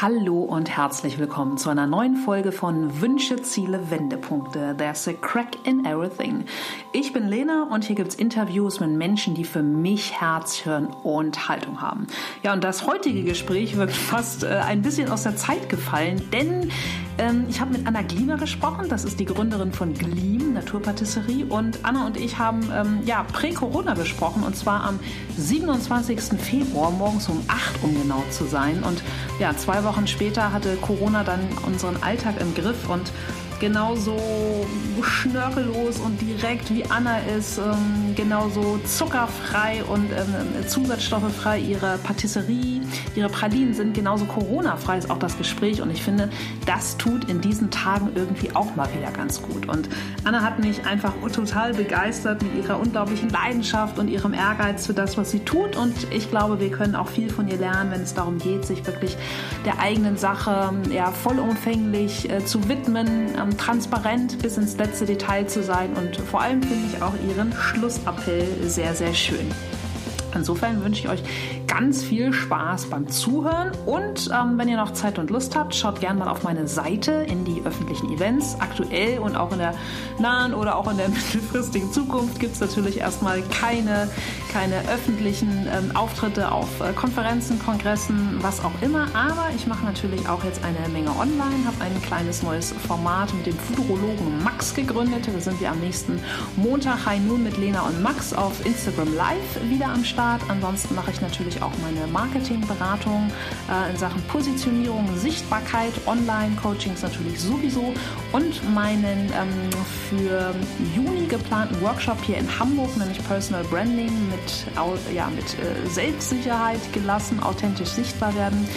Hallo und herzlich willkommen zu einer neuen Folge von Wünsche, Ziele, Wendepunkte. There's a crack in everything. Ich bin Lena und hier gibt's Interviews mit Menschen, die für mich Herz, Hirn und Haltung haben. Ja, und das heutige Gespräch wird fast äh, ein bisschen aus der Zeit gefallen, denn ich habe mit Anna Gliemer gesprochen. Das ist die Gründerin von Gleam, Naturpatisserie. Und Anna und ich haben ähm, ja, prä-Corona gesprochen und zwar am 27. Februar morgens um 8 um genau zu sein. Und ja, zwei Wochen später hatte Corona dann unseren Alltag im Griff und genauso schnörkellos und direkt wie Anna ist, ähm, genauso zuckerfrei und ähm, zusatzstoffefrei ihre Patisserie, ihre Pralinen sind, genauso Corona-frei ist auch das Gespräch und ich finde, das tut in diesen Tagen irgendwie auch mal wieder ganz gut. Und Anna hat mich einfach total begeistert mit ihrer unglaublichen Leidenschaft und ihrem Ehrgeiz für das, was sie tut und ich glaube, wir können auch viel von ihr lernen, wenn es darum geht, sich wirklich der eigenen Sache ja, vollumfänglich äh, zu widmen, ähm, transparent bis ins letzte Detail zu sein und vor allem finde ich auch ihren Schlussappell sehr, sehr schön. Insofern wünsche ich euch ganz viel Spaß beim Zuhören und ähm, wenn ihr noch Zeit und Lust habt, schaut gerne mal auf meine Seite in die öffentlichen Events. Aktuell und auch in der nahen oder auch in der mittelfristigen Zukunft gibt es natürlich erstmal keine, keine öffentlichen ähm, Auftritte auf äh, Konferenzen, Kongressen, was auch immer. Aber ich mache natürlich auch jetzt eine Menge online, habe ein kleines neues Format mit dem Futurologen Max gegründet. Da sind wir am nächsten Montag High Noon mit Lena und Max auf Instagram Live wieder am Start. Ansonsten mache ich natürlich auch meine Marketingberatung äh, in Sachen Positionierung, Sichtbarkeit, Online-Coachings natürlich sowieso und meinen ähm, für Juni geplanten Workshop hier in Hamburg, nämlich Personal Branding mit, ja, mit äh, Selbstsicherheit gelassen, authentisch sichtbar werden.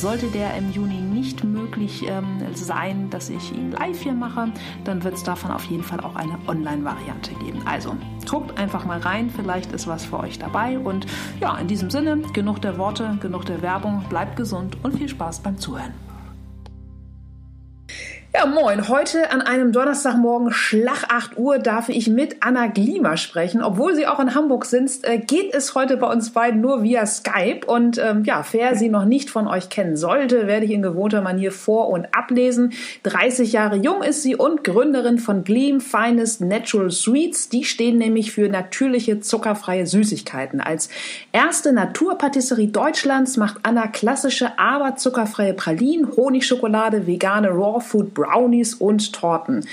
Sollte der im Juni nicht möglich ähm, sein, dass ich ihn live hier mache, dann wird es davon auf jeden Fall auch eine Online-Variante geben. Also guckt einfach mal rein, vielleicht ist was für euch dabei. Und ja, in diesem Sinne, genug der Worte, genug der Werbung, bleibt gesund und viel Spaß beim Zuhören. Ja, moin. Heute an einem Donnerstagmorgen Schlag 8 Uhr darf ich mit Anna Gliemer sprechen. Obwohl sie auch in Hamburg sitzt, äh, geht es heute bei uns beiden nur via Skype. Und ähm, ja, wer sie noch nicht von euch kennen sollte, werde ich in gewohnter Manier vor- und ablesen. 30 Jahre jung ist sie und Gründerin von Gleam Finest Natural Sweets. Die stehen nämlich für natürliche, zuckerfreie Süßigkeiten. Als erste Naturpatisserie Deutschlands macht Anna klassische, aber zuckerfreie Pralinen, Honigschokolade, vegane Raw Food Brownies und Torten.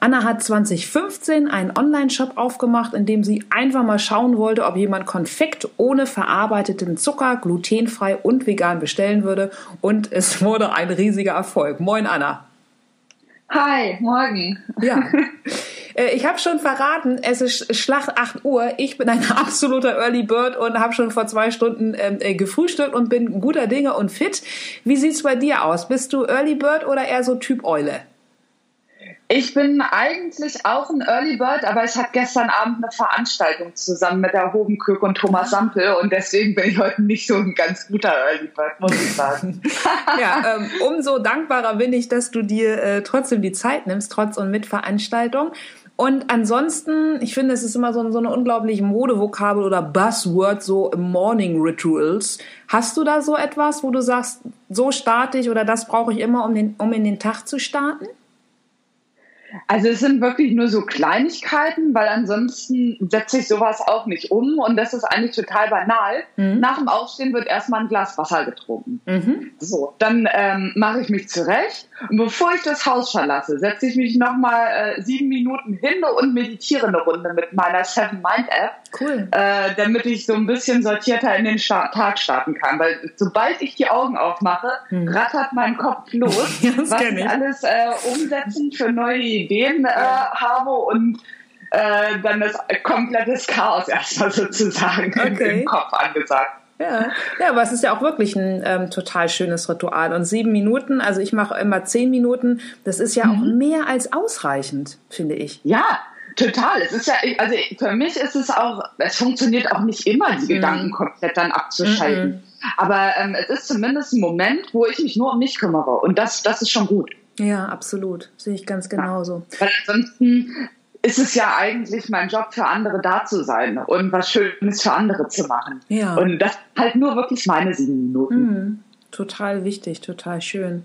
Anna hat 2015 einen Online-Shop aufgemacht, in dem sie einfach mal schauen wollte, ob jemand Konfekt ohne verarbeiteten Zucker, glutenfrei und vegan bestellen würde. Und es wurde ein riesiger Erfolg. Moin, Anna. Hi, morgen. Ja. Äh, ich habe schon verraten, es ist Schlag 8 Uhr. Ich bin ein absoluter Early Bird und habe schon vor zwei Stunden ähm, äh, gefrühstückt und bin guter Dinge und fit. Wie sieht's bei dir aus? Bist du Early Bird oder eher so Typ Eule? Ich bin eigentlich auch ein Early Bird, aber ich hatte gestern Abend eine Veranstaltung zusammen mit der Hobenkirk und Thomas Sampel und deswegen bin ich heute nicht so ein ganz guter Early Bird, muss ich sagen. ja, ähm, umso dankbarer bin ich, dass du dir äh, trotzdem die Zeit nimmst, trotz und mit Veranstaltung. Und ansonsten, ich finde, es ist immer so, so eine unglaubliche Modevokabel oder Buzzword, so Morning Rituals. Hast du da so etwas, wo du sagst, so starte ich oder das brauche ich immer, um, den, um in den Tag zu starten? Also es sind wirklich nur so Kleinigkeiten, weil ansonsten setze ich sowas auch nicht um und das ist eigentlich total banal. Mhm. Nach dem Aufstehen wird erstmal ein Glas Wasser getrunken. Mhm. So, dann ähm, mache ich mich zurecht und bevor ich das Haus verlasse, setze ich mich nochmal äh, sieben Minuten hin und meditiere eine Runde mit meiner Seven Mind App, cool. äh, damit ich so ein bisschen sortierter in den Sta Tag starten kann. Weil sobald ich die Augen aufmache, mhm. rattert mein Kopf los, was ich alles äh, umsetzen für neue Ideen äh, habe und äh, dann das komplettes Chaos erstmal sozusagen okay. im Kopf angesagt. Ja, ja, aber es ist ja auch wirklich ein ähm, total schönes Ritual. Und sieben Minuten, also ich mache immer zehn Minuten, das ist ja mhm. auch mehr als ausreichend, finde ich. Ja, total. Es ist ja, also für mich ist es auch, es funktioniert auch nicht immer, die mhm. Gedanken komplett dann abzuschalten. Mhm. Aber ähm, es ist zumindest ein Moment, wo ich mich nur um mich kümmere. Und das, das ist schon gut. Ja, absolut. Sehe ich ganz genauso. Ja. Weil ansonsten ist es ja eigentlich mein Job, für andere da zu sein und was Schönes für andere zu machen. Ja. Und das halt nur wirklich meine sieben Minuten. Mhm. total wichtig, total schön.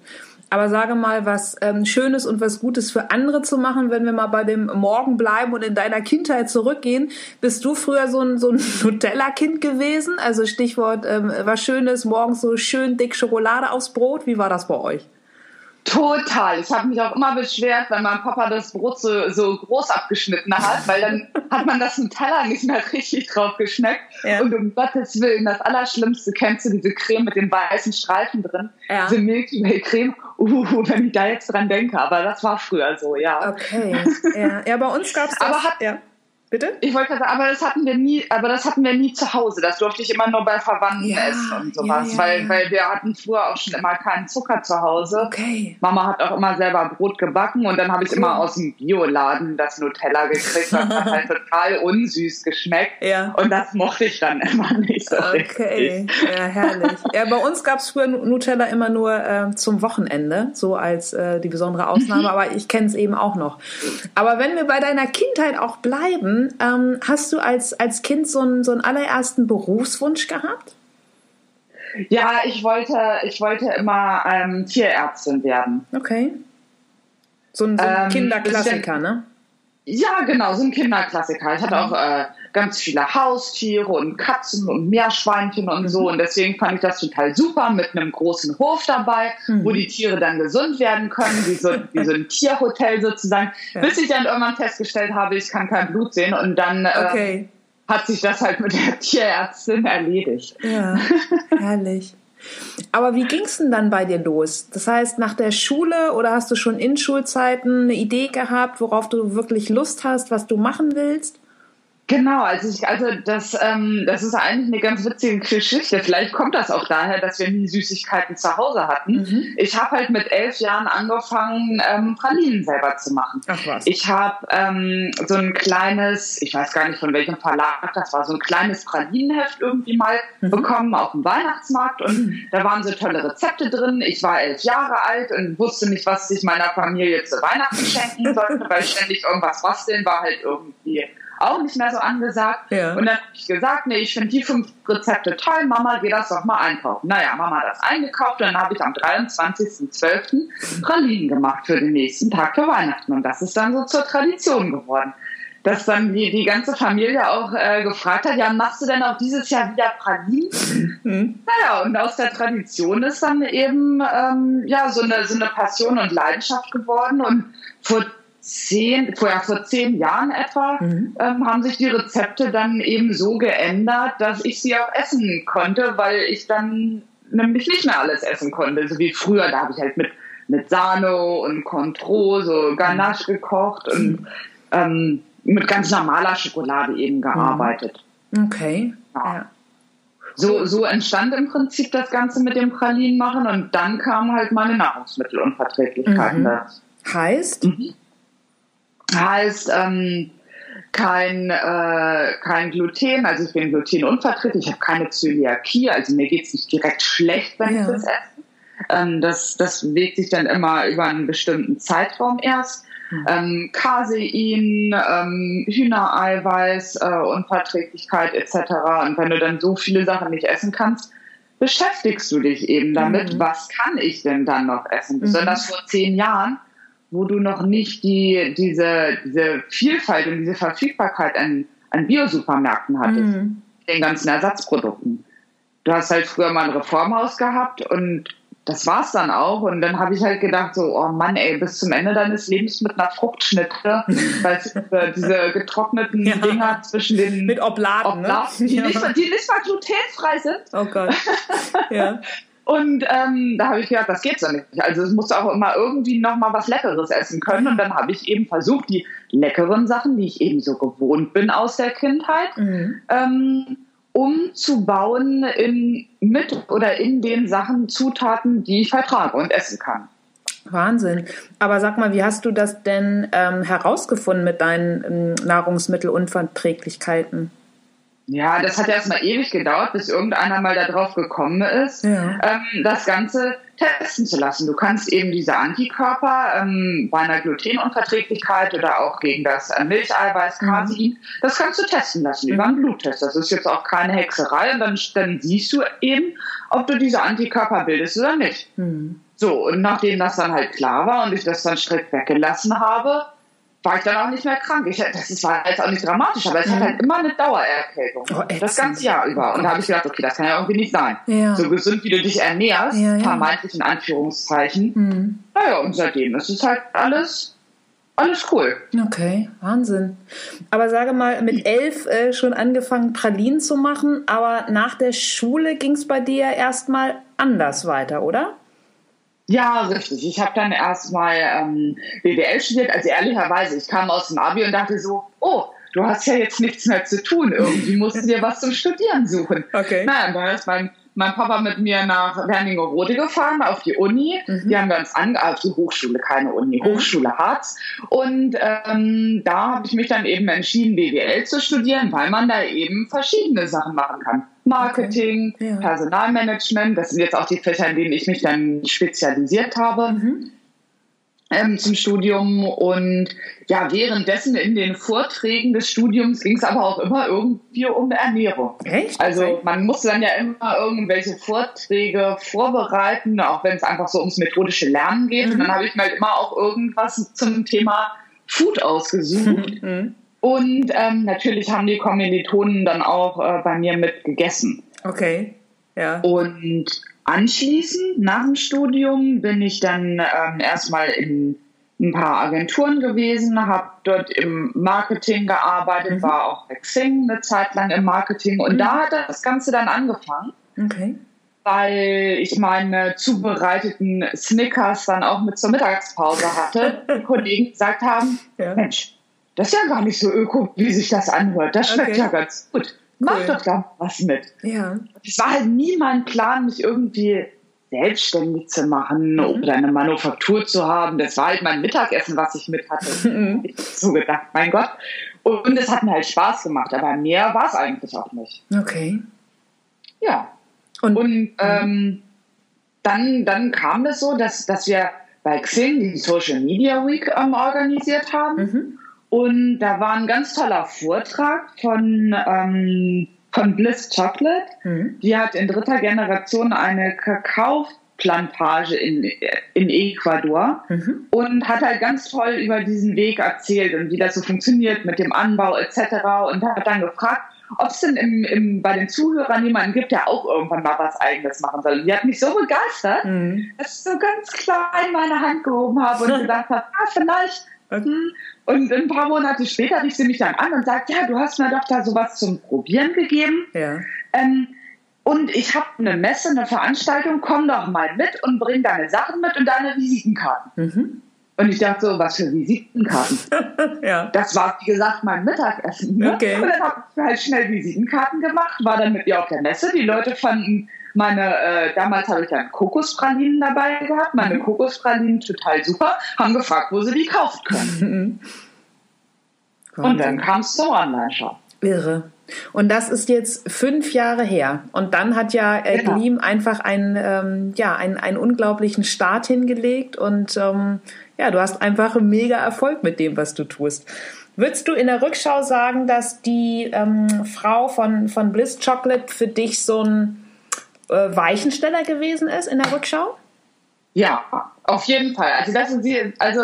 Aber sage mal, was ähm, Schönes und was Gutes für andere zu machen, wenn wir mal bei dem Morgen bleiben und in deiner Kindheit zurückgehen. Bist du früher so ein, so ein Nutella-Kind gewesen? Also Stichwort, ähm, was Schönes, morgens so schön dick Schokolade aufs Brot. Wie war das bei euch? Total. Ich habe mich auch immer beschwert, wenn mein Papa das Brot so, so groß abgeschnitten hat, weil dann hat man das im Teller nicht mehr richtig drauf geschmeckt. Ja. Und um Gottes Willen, das Allerschlimmste, kennst du diese Creme mit den weißen Streifen drin? Ja. Diese Milky Way Creme. Uh, wenn ich da jetzt dran denke. Aber das war früher so, ja. Okay. Ja, ja bei uns gab es das. Aber hat, ja. Bitte? Ich wollte sagen, aber das hatten wir nie, aber das hatten wir nie zu Hause. Das durfte ich immer nur bei Verwandten ja, essen und sowas. Ja, ja, weil, weil wir hatten früher auch schon immer keinen Zucker zu Hause. Okay. Mama hat auch immer selber Brot gebacken und dann habe ich cool. immer aus dem Bioladen das Nutella gekriegt. Das hat halt total unsüß geschmeckt. Ja. Und das mochte ich dann immer nicht so Okay, richtig. ja, herrlich. Ja, bei uns gab es früher Nutella immer nur äh, zum Wochenende, so als äh, die besondere Ausnahme, mhm. aber ich kenne es eben auch noch. Aber wenn wir bei deiner Kindheit auch bleiben, ähm, hast du als, als Kind so einen, so einen allerersten Berufswunsch gehabt? Ja, ich wollte, ich wollte immer ähm, Tierärztin werden. Okay. So ein, so ein ähm, Kinderklassiker, ne? Ja, genau, so ein Kinderklassiker. Ich hatte auch äh, ganz viele Haustiere und Katzen und Meerschweinchen und so. Und deswegen fand ich das total super mit einem großen Hof dabei, mhm. wo die Tiere dann gesund werden können, wie so, wie so ein Tierhotel sozusagen. Ja. Bis ich dann irgendwann festgestellt habe, ich kann kein Blut sehen. Und dann äh, okay. hat sich das halt mit der Tierärztin erledigt. Ja, herrlich. Aber wie ging es denn dann bei dir los? Das heißt, nach der Schule oder hast du schon in Schulzeiten eine Idee gehabt, worauf du wirklich Lust hast, was du machen willst? Genau, also ich, also das, ähm, das ist eigentlich eine ganz witzige Geschichte. Vielleicht kommt das auch daher, dass wir nie Süßigkeiten zu Hause hatten. Mhm. Ich habe halt mit elf Jahren angefangen, ähm, Pralinen selber zu machen. Ach was. Ich habe ähm, so ein kleines, ich weiß gar nicht von welchem Verlag das war, so ein kleines Pralinenheft irgendwie mal mhm. bekommen auf dem Weihnachtsmarkt und mhm. da waren so tolle Rezepte drin. Ich war elf Jahre alt und wusste nicht, was ich meiner Familie zu Weihnachten schenken sollte, weil ständig irgendwas basteln war halt irgendwie auch nicht mehr so angesagt. Ja. Und dann habe ich gesagt, nee, ich finde die fünf Rezepte toll, Mama, geh das doch mal einkaufen. Naja, Mama hat das eingekauft und dann habe ich am 23.12. Pralinen gemacht für den nächsten Tag für Weihnachten. Und das ist dann so zur Tradition geworden dass dann die, die ganze Familie auch äh, gefragt hat, ja, machst du denn auch dieses Jahr wieder Pralinen? Mhm. Naja, und aus der Tradition ist dann eben ähm, ja so eine, so eine Passion und Leidenschaft geworden. Und vor zehn, vorher vor zehn Jahren etwa, mhm. ähm, haben sich die Rezepte dann eben so geändert, dass ich sie auch essen konnte, weil ich dann nämlich nicht mehr alles essen konnte. So wie früher, da habe ich halt mit, mit Sahne und Contro, so Ganache gekocht und ähm, mit ganz normaler Schokolade eben gearbeitet. Okay. Ja. ja. So, so entstand im Prinzip das Ganze mit dem Pralinen machen und dann kamen halt meine Nahrungsmittelunverträglichkeiten. Mhm. Heißt? Mhm heißt ähm, kein, äh, kein Gluten, also ich bin glutenunverträglich, ich habe keine Zöliakie, also mir geht es nicht direkt schlecht, wenn ja. ich das esse. Ähm, das, das wägt sich dann immer über einen bestimmten Zeitraum erst. Mhm. Ähm, Casein, ähm, Hühnereiweiß, äh, Unverträglichkeit etc. Und wenn du dann so viele Sachen nicht essen kannst, beschäftigst du dich eben damit, mhm. was kann ich denn dann noch essen? Mhm. Besonders vor zehn Jahren wo du noch nicht die, diese, diese Vielfalt und diese Verfügbarkeit an, an Biosupermärkten hattest, mhm. den ganzen Ersatzprodukten. Du hast halt früher mal ein Reformhaus gehabt und das war's dann auch. Und dann habe ich halt gedacht, so, oh Mann, ey, bis zum Ende deines Lebens mit einer Fruchtschnitte, weil äh, diese getrockneten ja. Dinger zwischen den mit Obladen, Obladen ne? die, ja. nicht, die nicht mal glutenfrei sind. Oh Gott. Ja. Und ähm, da habe ich gedacht, das geht so nicht. Also es muss auch immer irgendwie noch mal was Leckeres essen können. Und dann habe ich eben versucht, die leckeren Sachen, die ich eben so gewohnt bin aus der Kindheit, mhm. ähm, umzubauen in, mit oder in den Sachen, Zutaten, die ich vertrage und essen kann. Wahnsinn. Aber sag mal, wie hast du das denn ähm, herausgefunden mit deinen ähm, Nahrungsmittelunverträglichkeiten? Ja, das hat erstmal ewig gedauert, bis irgendeiner mal darauf gekommen ist, ja. ähm, das Ganze testen zu lassen. Du kannst eben diese Antikörper ähm, bei einer Glutenunverträglichkeit oder auch gegen das äh, Milcheiweiß Casein, mhm. das kannst du testen lassen mhm. über einen Bluttest. Das ist jetzt auch keine Hexerei und dann, dann siehst du eben, ob du diese Antikörper bildest oder nicht. Mhm. So, und nachdem das dann halt klar war und ich das dann strikt weggelassen habe, war ich dann auch nicht mehr krank. Ich, das war jetzt auch nicht dramatisch, aber es mhm. hat halt immer eine Dauererkältung. Oh, das ganze Jahr über. Und da habe ich gedacht, okay, das kann ja irgendwie nicht sein. Ja. So gesund, wie du dich ernährst, ja, ja. vermeintlich in Anführungszeichen. Mhm. Naja, und seitdem ist es halt alles, alles cool. Okay, Wahnsinn. Aber sage mal, mit elf äh, schon angefangen, Pralinen zu machen, aber nach der Schule ging es bei dir erstmal anders weiter, oder? Ja, richtig. Ich habe dann erstmal ähm, BWL studiert. Also ehrlicherweise, ich kam aus dem Abi und dachte so, oh, du hast ja jetzt nichts mehr zu tun. Irgendwie musst du dir was zum Studieren suchen. Okay. Naja, dann ist mein, mein Papa mit mir nach Wernigerode gefahren, auf die Uni. Mhm. Die haben wir uns ange... Auf die Hochschule, keine Uni, mhm. Hochschule Harz. Und ähm, da habe ich mich dann eben entschieden, BWL zu studieren, weil man da eben verschiedene Sachen machen kann. Marketing, okay. ja. Personalmanagement. Das sind jetzt auch die Fächer, in denen ich mich dann spezialisiert habe. Mhm. Ähm, zum Studium und ja, währenddessen in den Vorträgen des Studiums ging es aber auch immer irgendwie um Ernährung. Echt? Also man musste dann ja immer irgendwelche Vorträge vorbereiten, auch wenn es einfach so ums methodische Lernen geht. Mhm. Und dann habe ich mir halt immer auch irgendwas zum Thema Food ausgesucht. Mhm. Und ähm, natürlich haben die Kommilitonen dann auch äh, bei mir mit gegessen. Okay, ja. Und anschließend, nach dem Studium, bin ich dann ähm, erstmal in ein paar Agenturen gewesen, habe dort im Marketing gearbeitet, mhm. war auch bei Xing eine Zeit lang im Marketing und mhm. da hat das Ganze dann angefangen. Okay. Weil ich meine zubereiteten Snickers dann auch mit zur Mittagspause hatte. Die Kollegen gesagt haben, ja. Mensch, das ist ja gar nicht so öko, wie sich das anhört. Das schmeckt okay. ja ganz gut. Mach cool. doch da was mit. Ja. Es war halt nie mein Plan, mich irgendwie selbstständig zu machen mhm. oder eine Manufaktur zu haben. Das war halt mein Mittagessen, was ich mit hatte. Mhm. Ich so gedacht, mein Gott. Und es hat mir halt Spaß gemacht, aber mehr war es eigentlich auch nicht. Okay. Ja. Und, Und mhm. ähm, dann, dann kam es so, dass, dass wir bei Xing die Social Media Week ähm, organisiert haben. Mhm. Und da war ein ganz toller Vortrag von, ähm, von Bliss Chocolate. Mhm. Die hat in dritter Generation eine Kakaoplantage in, in Ecuador mhm. und hat halt ganz toll über diesen Weg erzählt und wie das so funktioniert mit dem Anbau etc. Und hat dann gefragt, ob es denn im, im, bei den Zuhörern jemanden gibt, der auch irgendwann mal was Eigenes machen soll. Und die hat mich so begeistert, mhm. dass ich so ganz klein meine Hand gehoben habe und gesagt habe, ah, vielleicht. Und ein paar Monate später rief sie mich dann an und sagt, ja, du hast mir doch da sowas zum Probieren gegeben. Ja. Ähm, und ich habe eine Messe, eine Veranstaltung, komm doch mal mit und bring deine Sachen mit und deine Visitenkarten. Mhm. Und ich dachte so, was für Visitenkarten? ja. Das war, wie gesagt, mein Mittagessen. Ne? Okay. Und dann habe ich halt schnell Visitenkarten gemacht, war dann mit ihr auf der Messe. Die Leute fanden meine, äh, damals habe ich dann Kokospralinen dabei gehabt, meine mhm. Kokospralinen total super, haben gefragt, wo sie die kaufen können. Mhm. Und dann kam es zum Online-Shop. Irre. Und das ist jetzt fünf Jahre her. Und dann hat ja äh, genau. Gleam einfach einen, ähm, ja, einen, einen unglaublichen Start hingelegt. Und ähm, ja, du hast einfach einen mega Erfolg mit dem, was du tust. Würdest du in der Rückschau sagen, dass die ähm, Frau von, von Bliss Chocolate für dich so ein Weichensteller gewesen ist in der Rückschau? Ja, auf jeden Fall. Also das ist die, also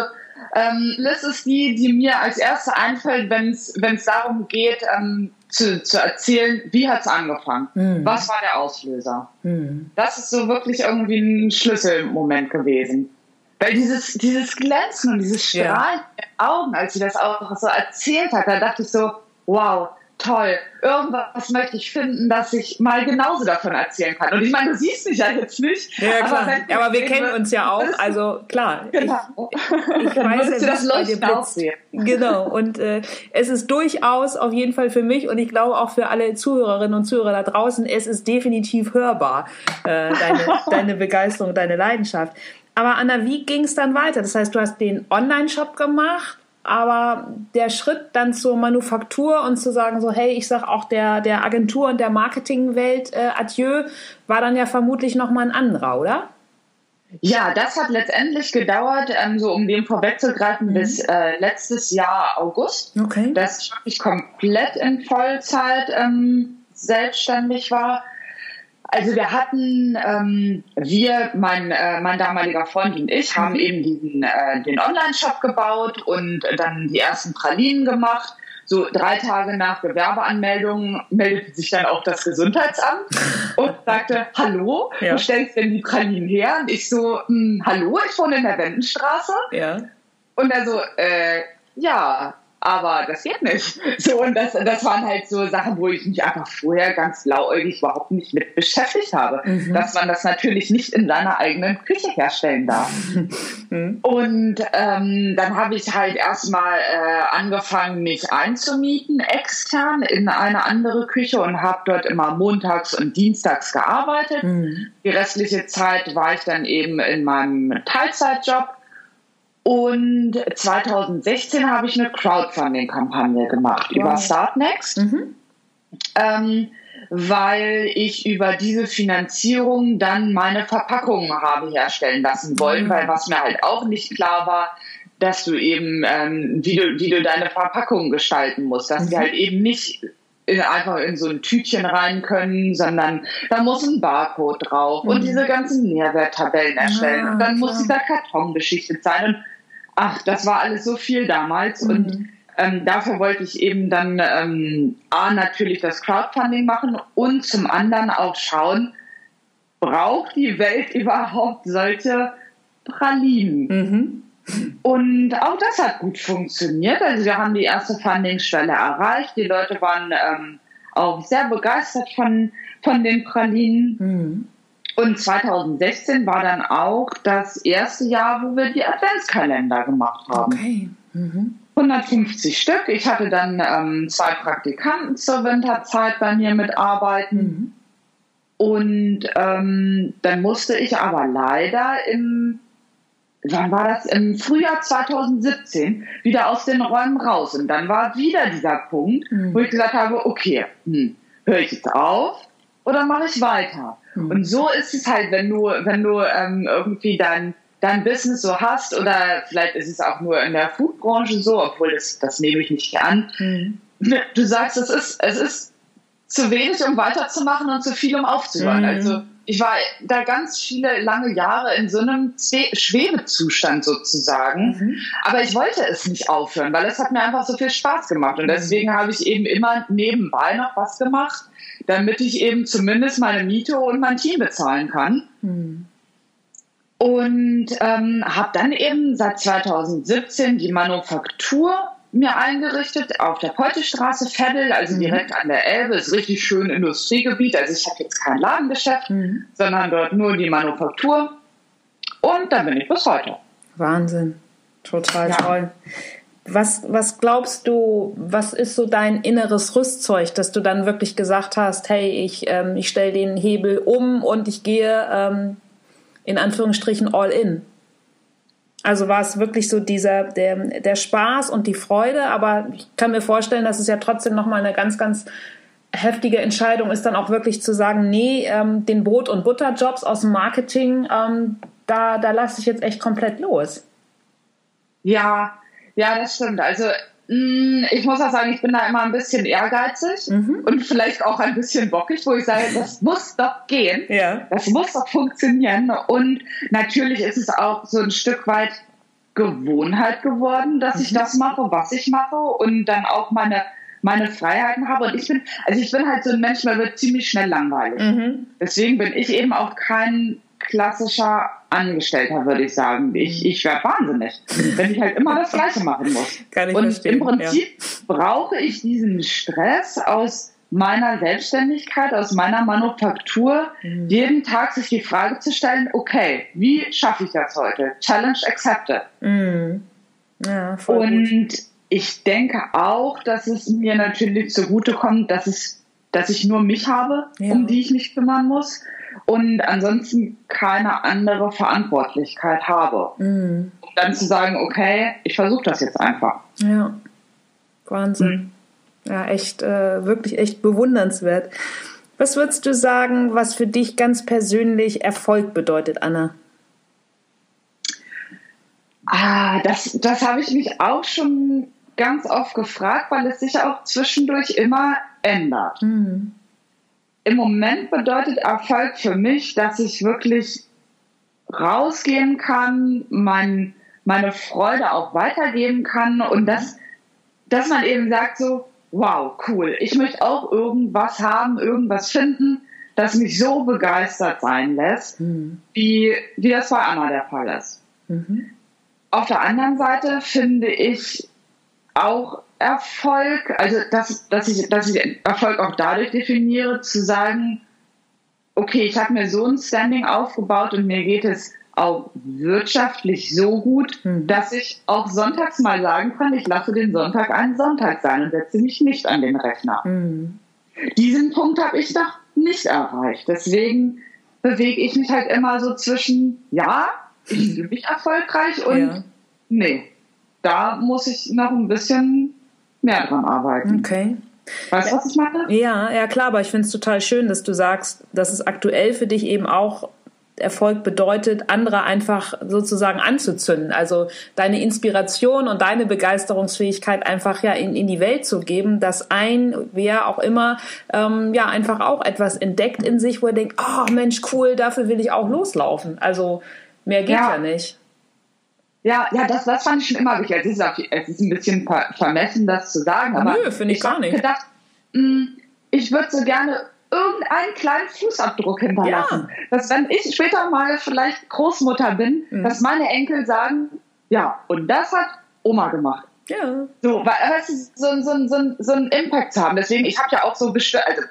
ähm, Liz ist die, die mir als erste einfällt, wenn es darum geht, ähm, zu, zu erzählen, wie hat es angefangen? Mhm. Was war der Auslöser? Mhm. Das ist so wirklich irgendwie ein Schlüsselmoment gewesen. Weil dieses, dieses Glänzen und dieses Strahlen ja. der Augen, als sie das auch so erzählt hat, da dachte ich so, wow, toll, irgendwas möchte ich finden, dass ich mal genauso davon erzählen kann. Und ich meine, du siehst mich ja jetzt nicht. Ja, klar. Aber, ja, aber wir kennen uns ja auch, also klar. Genau. Ich, ich weiß ja, das Leuchten aussehen. Genau. Und äh, es ist durchaus auf jeden Fall für mich und ich glaube auch für alle Zuhörerinnen und Zuhörer da draußen, es ist definitiv hörbar, äh, deine, deine Begeisterung, deine Leidenschaft. Aber Anna, wie ging es dann weiter? Das heißt, du hast den Online-Shop gemacht aber der Schritt dann zur Manufaktur und zu sagen so, hey, ich sag auch der, der Agentur und der Marketingwelt äh, Adieu, war dann ja vermutlich nochmal ein anderer, oder? Ja, das hat letztendlich gedauert, ähm, so um dem vorwegzugreifen, mhm. bis äh, letztes Jahr August, okay. dass ich komplett in Vollzeit ähm, selbstständig war. Also wir hatten, ähm, wir, mein, äh, mein damaliger Freund und ich, haben mhm. eben diesen, äh, den Online-Shop gebaut und dann die ersten Pralinen gemacht. So drei Tage nach Gewerbeanmeldung meldete sich dann auch das Gesundheitsamt und sagte, hallo, ja. du stellst denn die Pralinen her? Und ich so, hm, hallo, ich wohne in der Wendenstraße. Ja. Und er so, äh, ja, aber das geht nicht. So, und das, das waren halt so Sachen, wo ich mich einfach vorher ganz blauäugig überhaupt nicht mit beschäftigt habe. Mhm. Dass man das natürlich nicht in seiner eigenen Küche herstellen darf. Mhm. Und ähm, dann habe ich halt erstmal äh, angefangen, mich einzumieten, extern in eine andere Küche und habe dort immer montags und dienstags gearbeitet. Mhm. Die restliche Zeit war ich dann eben in meinem Teilzeitjob und 2016 habe ich eine Crowdfunding-Kampagne gemacht wow. über Startnext, mhm. ähm, weil ich über diese Finanzierung dann meine Verpackungen habe herstellen lassen wollen, mhm. weil was mir halt auch nicht klar war, dass du eben, ähm, wie, du, wie du deine Verpackungen gestalten musst, dass mhm. die halt eben nicht in, einfach in so ein Tütchen rein können, sondern da muss ein Barcode drauf mhm. und diese ganzen Nährwerttabellen erstellen ja, und dann klar. muss dieser Karton beschichtet sein und ach, das war alles so viel damals mhm. und ähm, dafür wollte ich eben dann ähm, A, natürlich das Crowdfunding machen und zum anderen auch schauen, braucht die Welt überhaupt solche Pralinen? Mhm. Und auch das hat gut funktioniert. Also wir haben die erste Fundingstelle erreicht. Die Leute waren ähm, auch sehr begeistert von, von den Pralinen. Mhm. Und 2016 war dann auch das erste Jahr, wo wir die Adventskalender gemacht haben. Okay. Mhm. 150 Stück. Ich hatte dann ähm, zwei Praktikanten zur Winterzeit bei mir mitarbeiten. Mhm. Und ähm, dann musste ich aber leider im, wann war das? Im Frühjahr 2017 wieder aus den Räumen raus. Und dann war wieder dieser Punkt, mhm. wo ich gesagt habe, okay, hm, höre ich jetzt auf oder mache ich weiter? Mhm. Und so ist es halt, wenn du, wenn du ähm, irgendwie dein, dein Business so hast oder vielleicht ist es auch nur in der Foodbranche so, obwohl das, das nehme ich nicht an. Mhm. Du sagst, es ist, es ist zu wenig, um weiterzumachen und zu viel, um aufzuhören. Mhm. Also ich war da ganz viele lange Jahre in so einem Schwebezustand sozusagen. Mhm. Aber ich wollte es nicht aufhören, weil es hat mir einfach so viel Spaß gemacht. Und mhm. deswegen habe ich eben immer nebenbei noch was gemacht damit ich eben zumindest meine Miete und mein Team bezahlen kann. Mhm. Und ähm, habe dann eben seit 2017 die Manufaktur mir eingerichtet auf der Poltestraße, Veddel, also mhm. direkt an der Elbe, ist richtig schön Industriegebiet. Also ich habe jetzt kein Ladengeschäft, mhm. sondern dort nur die Manufaktur. Und da bin ich bis heute. Wahnsinn. Total ja. toll. Was, was glaubst du, was ist so dein inneres Rüstzeug, dass du dann wirklich gesagt hast, hey, ich, ähm, ich stelle den Hebel um und ich gehe ähm, in Anführungsstrichen all in? Also war es wirklich so dieser, der, der Spaß und die Freude, aber ich kann mir vorstellen, dass es ja trotzdem nochmal eine ganz, ganz heftige Entscheidung ist, dann auch wirklich zu sagen, nee, ähm, den Brot- und Butterjobs aus dem Marketing, ähm, da, da lasse ich jetzt echt komplett los. Ja, ja, das stimmt. Also ich muss auch sagen, ich bin da immer ein bisschen ehrgeizig mhm. und vielleicht auch ein bisschen bockig, wo ich sage, das muss doch gehen. Ja. Das muss doch funktionieren. Und natürlich ist es auch so ein Stück weit Gewohnheit geworden, dass mhm. ich das mache, was ich mache und dann auch meine meine Freiheiten habe. Und ich bin, also ich bin halt so ein Mensch, der wird ziemlich schnell langweilig. Mhm. Deswegen bin ich eben auch kein klassischer Angestellter, würde ich sagen. Ich, mhm. ich werde wahnsinnig, wenn ich halt immer das Gleiche machen muss. Kann ich Und verstehen, im Prinzip ja. brauche ich diesen Stress aus meiner Selbstständigkeit, aus meiner Manufaktur, mhm. jeden Tag sich die Frage zu stellen, okay, wie schaffe ich das heute? Challenge accepted. Mhm. Ja, Und gut. ich denke auch, dass es mir natürlich zugutekommt, dass es, dass ich nur mich habe, ja. um die ich mich kümmern muss und ansonsten keine andere Verantwortlichkeit habe. Mhm. Dann zu sagen, okay, ich versuche das jetzt einfach. Ja, Wahnsinn. Mhm. Ja, echt, äh, wirklich echt bewundernswert. Was würdest du sagen, was für dich ganz persönlich Erfolg bedeutet, Anna? Ah, das, das habe ich mich auch schon ganz oft gefragt, weil es sich auch zwischendurch immer ändert. Mhm. Im Moment bedeutet Erfolg für mich, dass ich wirklich rausgehen kann, mein, meine Freude auch weitergeben kann und dass, dass man eben sagt so, wow, cool, ich möchte auch irgendwas haben, irgendwas finden, das mich so begeistert sein lässt, mhm. wie, wie das bei Anna der Fall ist. Mhm. Auf der anderen Seite finde ich auch Erfolg, also dass, dass, ich, dass ich Erfolg auch dadurch definiere, zu sagen, okay, ich habe mir so ein Standing aufgebaut und mir geht es auch wirtschaftlich so gut, hm. dass ich auch sonntags mal sagen kann, ich lasse den Sonntag einen Sonntag sein und setze mich nicht an den Rechner. Hm. Diesen Punkt habe ich doch nicht erreicht. Deswegen bewege ich mich halt immer so zwischen, ja, ich fühle mich erfolgreich und ja. nee, da muss ich noch ein bisschen mehr dran arbeiten. Okay. Weißt du, was ich meine? Ja, ja klar, aber ich finde es total schön, dass du sagst, dass es aktuell für dich eben auch Erfolg bedeutet, andere einfach sozusagen anzuzünden. Also deine Inspiration und deine Begeisterungsfähigkeit einfach ja in, in die Welt zu geben, dass ein, wer auch immer, ähm, ja einfach auch etwas entdeckt in sich, wo er denkt, oh Mensch, cool, dafür will ich auch loslaufen. Also mehr geht ja, ja nicht. Ja, ja, das, das fand ich schon immer wichtig. Es ist, auch, es ist ein bisschen ver vermessen, das zu sagen, aber Nö, finde ich, ich gar nicht. gedacht, mh, hm, ich würde so gerne irgendeinen kleinen Fußabdruck hinterlassen. Ja. Dass wenn ich später mal vielleicht Großmutter bin, mhm. dass meine Enkel sagen, ja, und das hat Oma gemacht. Ja. So, weil weißt du, so, so, so, so einen Impact zu haben. Deswegen, ich habe ja auch so bestimmte, also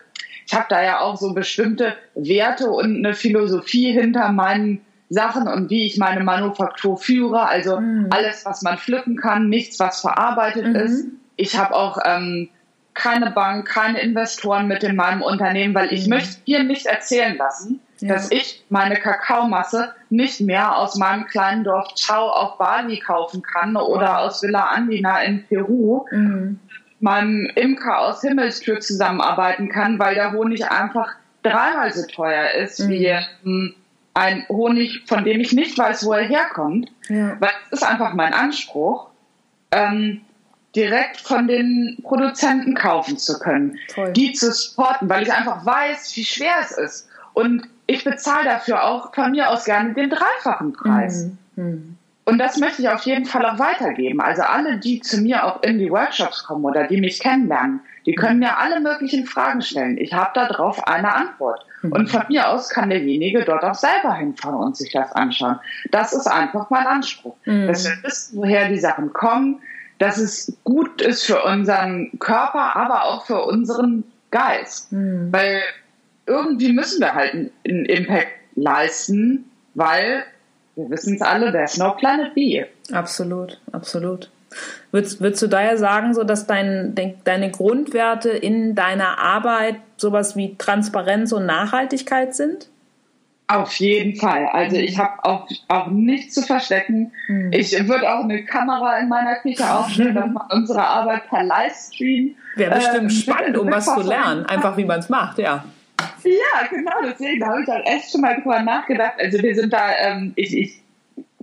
ich habe da ja auch so bestimmte Werte und eine Philosophie hinter meinen Sachen und wie ich meine Manufaktur führe. Also mhm. alles, was man pflücken kann, nichts, was verarbeitet mhm. ist. Ich habe auch ähm, keine Bank, keine Investoren mit in meinem Unternehmen, weil ich mhm. möchte dir nicht erzählen lassen, ja. dass ich meine Kakaomasse nicht mehr aus meinem kleinen Dorf Chao auf Bali kaufen kann oder aus Villa Andina in Peru, mhm. meinem Imker aus Himmelstür zusammenarbeiten kann, weil der Honig einfach dreimal so teuer ist mhm. wie ähm, ein Honig, von dem ich nicht weiß, wo er herkommt. Ja. Weil es ist einfach mein Anspruch. Ähm, direkt von den Produzenten kaufen zu können, Toll. die zu supporten, weil ich einfach weiß, wie schwer es ist. Und ich bezahle dafür auch von mir aus gerne den dreifachen Preis. Mhm. Mhm. Und das möchte ich auf jeden Fall auch weitergeben. Also alle, die zu mir auch in die Workshops kommen oder die mich kennenlernen, die können mir alle möglichen Fragen stellen. Ich habe darauf eine Antwort. Und von mir aus kann derjenige dort auch selber hinfahren und sich das anschauen. Das ist einfach mein Anspruch. Mhm. Dass wir wissen, woher die Sachen kommen, dass es gut ist für unseren Körper, aber auch für unseren Geist. Mhm. Weil irgendwie müssen wir halt einen Impact leisten, weil wir wissen es alle, there's no planet B. Absolut, absolut. Würdest, würdest du daher sagen, so dass dein, deine Grundwerte in deiner Arbeit sowas wie Transparenz und Nachhaltigkeit sind? Auf jeden Fall. Also ich habe auch, auch nichts zu verstecken. Hm. Ich würde auch eine Kamera in meiner Küche aufstellen, dass man unsere Arbeit per Livestream. Wäre bestimmt äh, spannend, um was zu lernen. Einfach wie man es macht, ja. Ja, genau, deswegen da habe ich halt echt schon mal drüber nachgedacht. Also wir sind da, ähm, ich, ich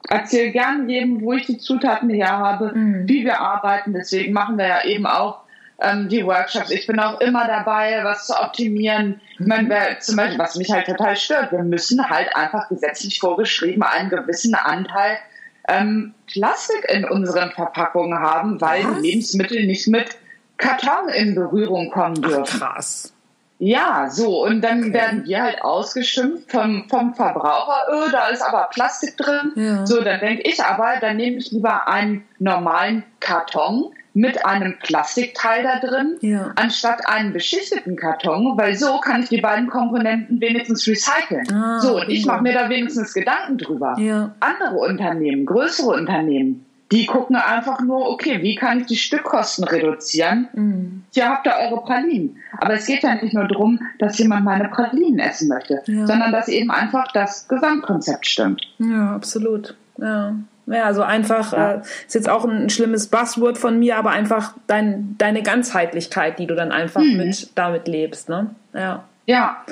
erzähle gern jedem, wo ich die Zutaten her habe, mhm. wie wir arbeiten. Deswegen machen wir ja eben auch ähm, die Workshops. Ich bin auch immer dabei, was zu optimieren. Ich meine, wer, zum Beispiel, was mich halt total stört, wir müssen halt einfach gesetzlich vorgeschrieben einen gewissen Anteil ähm, Plastik in unseren Verpackungen haben, weil was? Lebensmittel nicht mit Karton in Berührung kommen dürfen. Ach, krass. Ja, so, und dann werden wir halt ausgeschimpft vom, vom Verbraucher, öh, da ist aber Plastik drin. Ja. So, dann denke ich aber, dann nehme ich lieber einen normalen Karton, mit einem Plastikteil da drin, ja. anstatt einen beschichteten Karton, weil so kann ich die beiden Komponenten wenigstens recyceln. Ah, so, und ich mache mir da wenigstens Gedanken drüber. Ja. Andere Unternehmen, größere Unternehmen, die gucken einfach nur, okay, wie kann ich die Stückkosten reduzieren? Mhm. Hier habt ihr eure Pralinen. Aber es geht ja nicht nur darum, dass jemand meine Pralinen essen möchte, ja. sondern dass eben einfach das Gesamtkonzept stimmt. Ja, absolut. Ja. Ja, also einfach, ja. äh, ist jetzt auch ein schlimmes Buzzword von mir, aber einfach dein, deine Ganzheitlichkeit, die du dann einfach mhm. mit damit lebst, ne? Ja. Ja.